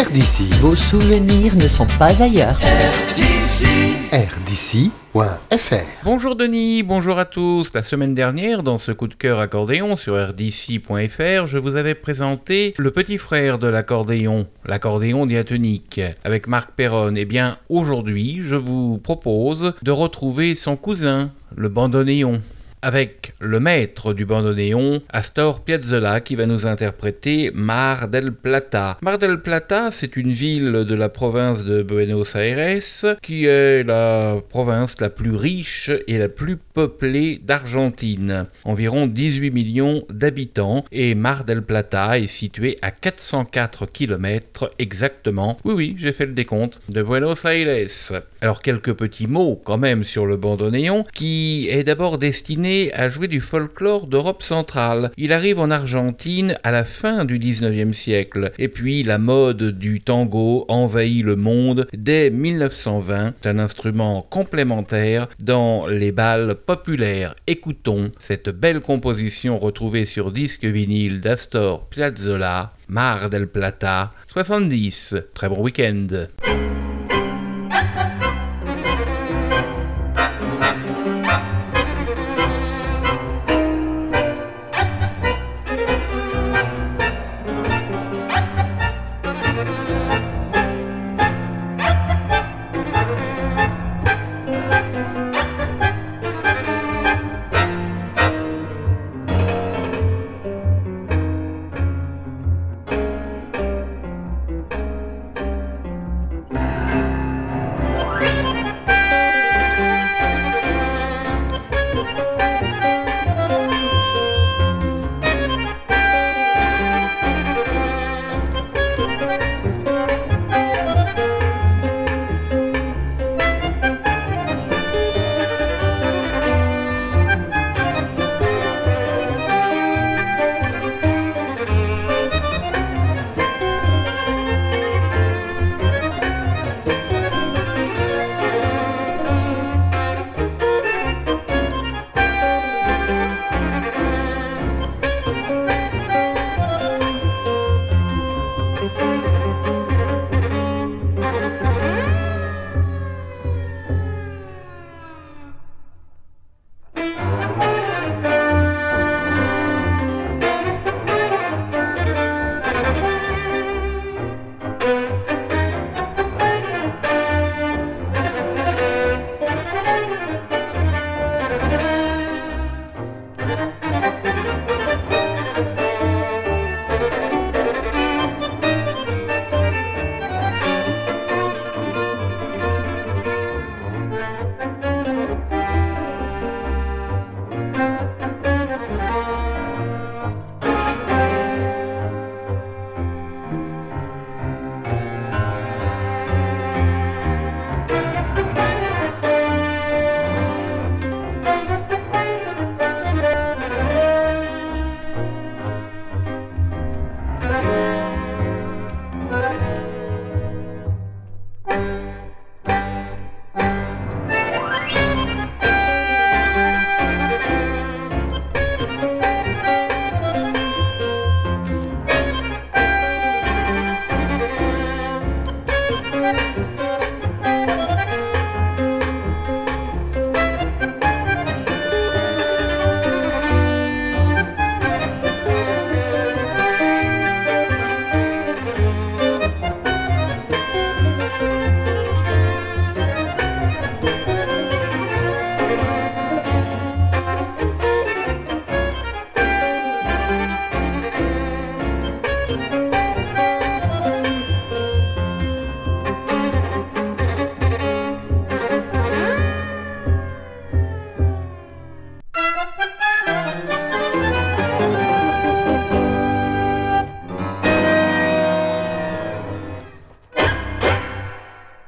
RDC. Vos souvenirs ne sont pas ailleurs. RDC.fr. Bonjour Denis, bonjour à tous. La semaine dernière, dans ce coup de cœur accordéon sur rdc.fr, je vous avais présenté le petit frère de l'accordéon, l'accordéon diatonique, avec Marc Perron. Eh bien, aujourd'hui, je vous propose de retrouver son cousin, le bandoneon avec le maître du bandoneon, Astor Piazzolla, qui va nous interpréter Mar del Plata. Mar del Plata, c'est une ville de la province de Buenos Aires, qui est la province la plus riche et la plus peuplée d'Argentine. Environ 18 millions d'habitants, et Mar del Plata est situé à 404 km exactement. Oui, oui, j'ai fait le décompte, de Buenos Aires. Alors quelques petits mots quand même sur le bandoneon, qui est d'abord destiné à jouer du folklore d'Europe centrale. Il arrive en Argentine à la fin du 19e siècle, et puis la mode du tango envahit le monde dès 1920. C'est un instrument complémentaire dans les balles populaires. Écoutons cette belle composition retrouvée sur disque vinyle d'Astor Piazzolla, Mar del Plata, 70. Très bon week-end.